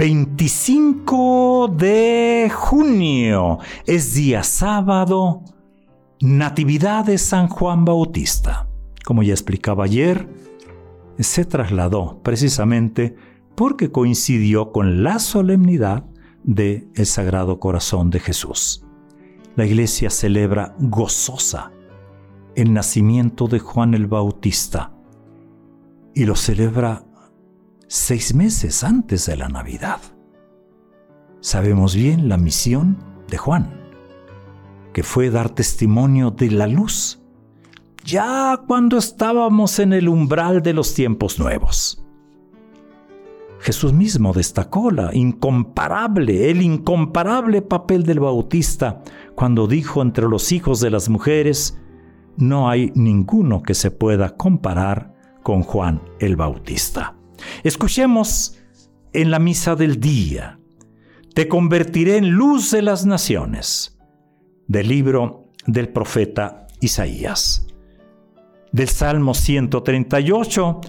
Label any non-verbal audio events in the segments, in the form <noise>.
...25 de junio... ...es día sábado... ...Natividad de San Juan Bautista... ...como ya explicaba ayer... ...se trasladó precisamente porque coincidió con la solemnidad de el Sagrado Corazón de Jesús. La iglesia celebra gozosa el nacimiento de Juan el Bautista y lo celebra seis meses antes de la Navidad. Sabemos bien la misión de Juan, que fue dar testimonio de la luz, ya cuando estábamos en el umbral de los tiempos nuevos. Jesús mismo destacó la incomparable, el incomparable papel del Bautista cuando dijo entre los hijos de las mujeres, no hay ninguno que se pueda comparar con Juan el Bautista. Escuchemos en la misa del día, Te convertiré en luz de las naciones, del libro del profeta Isaías. Del Salmo 138,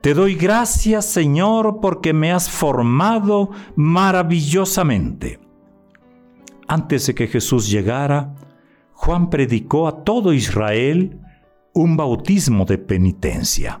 te doy gracias, Señor, porque me has formado maravillosamente. Antes de que Jesús llegara, Juan predicó a todo Israel un bautismo de penitencia.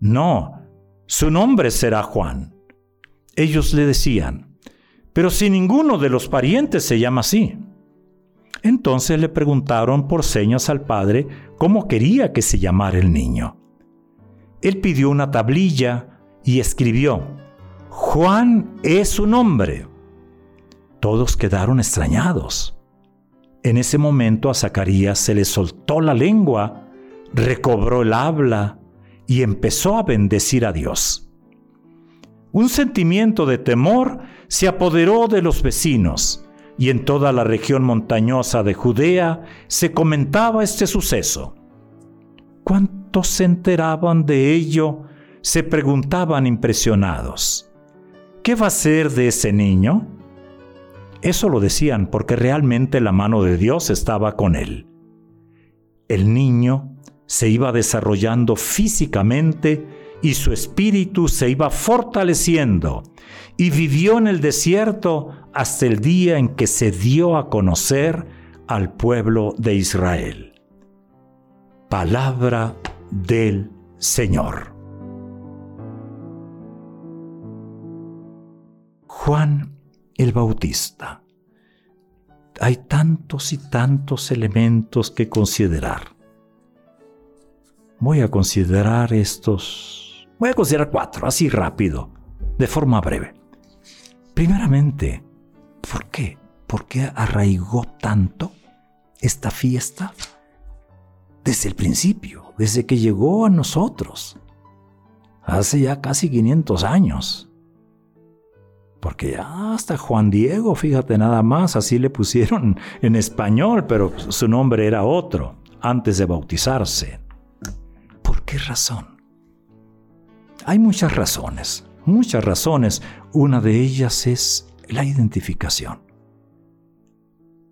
no, su nombre será Juan. Ellos le decían, pero si ninguno de los parientes se llama así. Entonces le preguntaron por señas al padre cómo quería que se llamara el niño. Él pidió una tablilla y escribió, Juan es su nombre. Todos quedaron extrañados. En ese momento a Zacarías se le soltó la lengua, recobró el habla y empezó a bendecir a Dios. Un sentimiento de temor se apoderó de los vecinos y en toda la región montañosa de Judea se comentaba este suceso. ¿Cuántos se enteraban de ello? Se preguntaban impresionados. ¿Qué va a ser de ese niño? Eso lo decían porque realmente la mano de Dios estaba con él. El niño se iba desarrollando físicamente y su espíritu se iba fortaleciendo y vivió en el desierto hasta el día en que se dio a conocer al pueblo de Israel. Palabra del Señor. Juan el Bautista. Hay tantos y tantos elementos que considerar. Voy a considerar estos, voy a considerar cuatro, así rápido, de forma breve. Primeramente, ¿por qué? ¿Por qué arraigó tanto esta fiesta? Desde el principio, desde que llegó a nosotros, hace ya casi 500 años. Porque ya hasta Juan Diego, fíjate nada más, así le pusieron en español, pero su nombre era otro antes de bautizarse. ¿Por qué razón? Hay muchas razones muchas razones. Una de ellas es la identificación.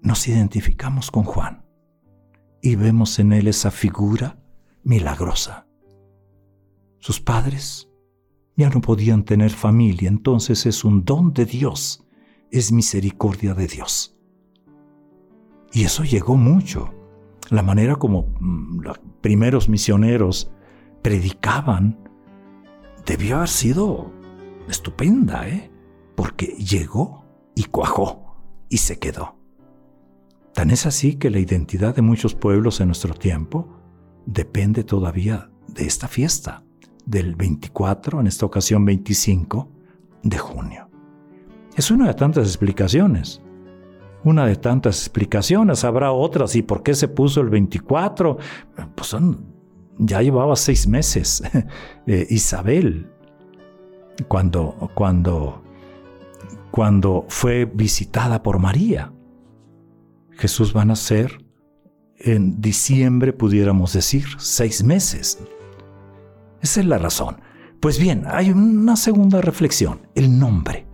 Nos identificamos con Juan y vemos en él esa figura milagrosa. Sus padres ya no podían tener familia, entonces es un don de Dios, es misericordia de Dios. Y eso llegó mucho. La manera como mm, los primeros misioneros predicaban debió haber sido estupenda, ¿eh? Porque llegó y cuajó y se quedó. Tan es así que la identidad de muchos pueblos en nuestro tiempo depende todavía de esta fiesta, del 24, en esta ocasión 25 de junio. Es una de tantas explicaciones. Una de tantas explicaciones, habrá otras. ¿Y por qué se puso el 24? Pues ya llevaba seis meses <laughs> eh, Isabel cuando, cuando, cuando fue visitada por María. Jesús va a nacer en diciembre, pudiéramos decir, seis meses. Esa es la razón. Pues bien, hay una segunda reflexión, el nombre.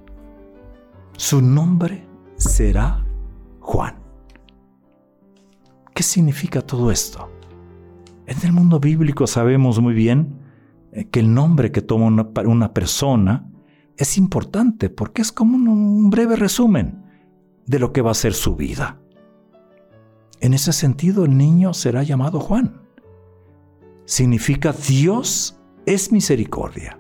Su nombre será Juan. ¿Qué significa todo esto? En el mundo bíblico sabemos muy bien eh, que el nombre que toma una, una persona es importante porque es como un breve resumen de lo que va a ser su vida. En ese sentido, el niño será llamado Juan. Significa Dios es misericordia.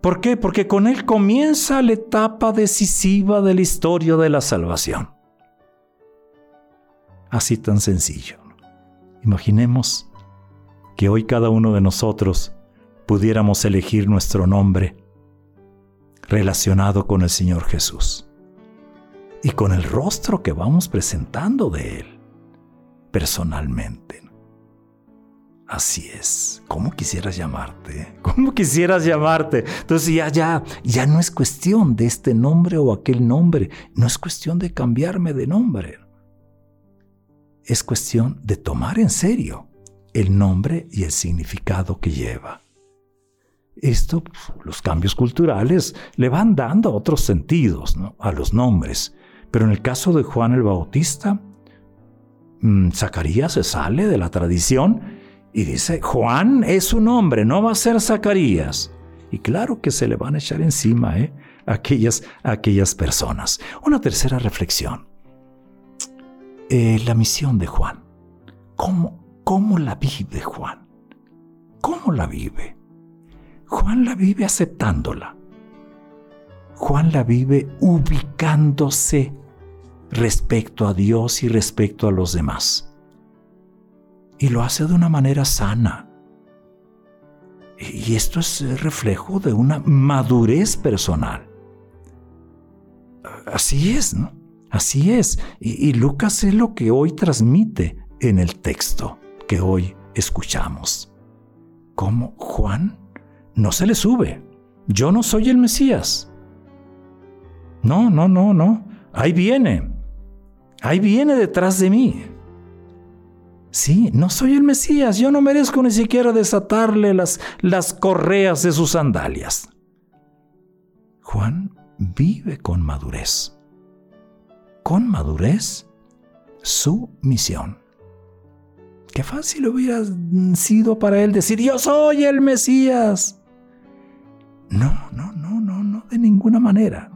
¿Por qué? Porque con él comienza la etapa decisiva de la historia de la salvación. Así tan sencillo. Imaginemos que hoy cada uno de nosotros pudiéramos elegir nuestro nombre relacionado con el Señor Jesús y con el rostro que vamos presentando de Él personalmente. Así es. ¿Cómo quisieras llamarte? <laughs> ¿Cómo quisieras llamarte? Entonces ya, ya, ya no es cuestión de este nombre o aquel nombre. No es cuestión de cambiarme de nombre. Es cuestión de tomar en serio el nombre y el significado que lleva. Esto, los cambios culturales le van dando otros sentidos a los nombres. Pero en el caso de Juan el Bautista, mm, Zacarías se sale de la tradición y dice, Juan es su nombre, no va a ser Zacarías. Y claro que se le van a echar encima ¿eh? aquellas, aquellas personas. Una tercera reflexión. Eh, la misión de Juan. ¿Cómo, ¿Cómo la vive Juan? ¿Cómo la vive? Juan la vive aceptándola. Juan la vive ubicándose respecto a Dios y respecto a los demás. Y lo hace de una manera sana. Y esto es reflejo de una madurez personal. Así es, ¿no? Así es. Y, Lucas es lo que hoy transmite en el texto que hoy escuchamos. Como Juan no se le sube. Yo no soy el Mesías. No, no, no, no. Ahí viene. Ahí viene detrás de mí. Sí, no soy el Mesías. Yo no merezco ni siquiera desatarle las, las correas de sus sandalias. Juan vive con madurez. Con madurez su misión. Qué fácil hubiera sido para él decir, yo soy el Mesías. No, no, no, no, no, de ninguna manera.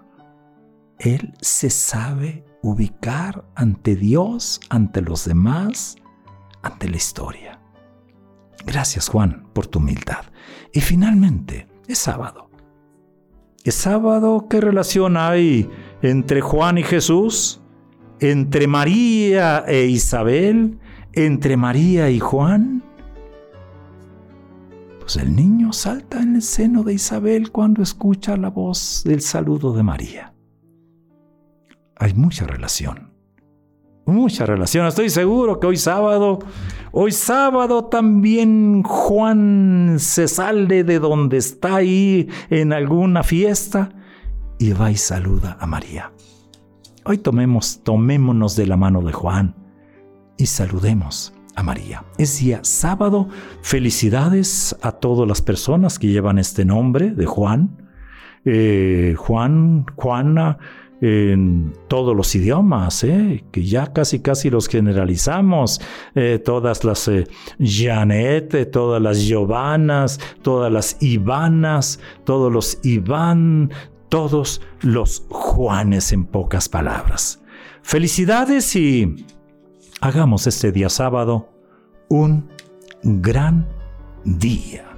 Él se sabe ubicar ante Dios, ante los demás, ante la historia. Gracias Juan por tu humildad. Y finalmente, es sábado. ¿Es sábado qué relación hay entre Juan y Jesús? ¿Entre María e Isabel? ¿Entre María y Juan? Pues el niño salta en el seno de Isabel cuando escucha la voz del saludo de María hay mucha relación. Mucha relación. Estoy seguro que hoy sábado, hoy sábado también Juan se sale de donde está ahí en alguna fiesta y va y saluda a María. Hoy tomemos, tomémonos de la mano de Juan y saludemos a María. Es día sábado. Felicidades a todas las personas que llevan este nombre de Juan. Eh, Juan, Juana, en todos los idiomas, ¿eh? que ya casi casi los generalizamos, eh, todas las eh, Janet, todas las Giovannas, todas las Ivanas, todos los Iván, todos los Juanes en pocas palabras. Felicidades y hagamos este día sábado un gran día.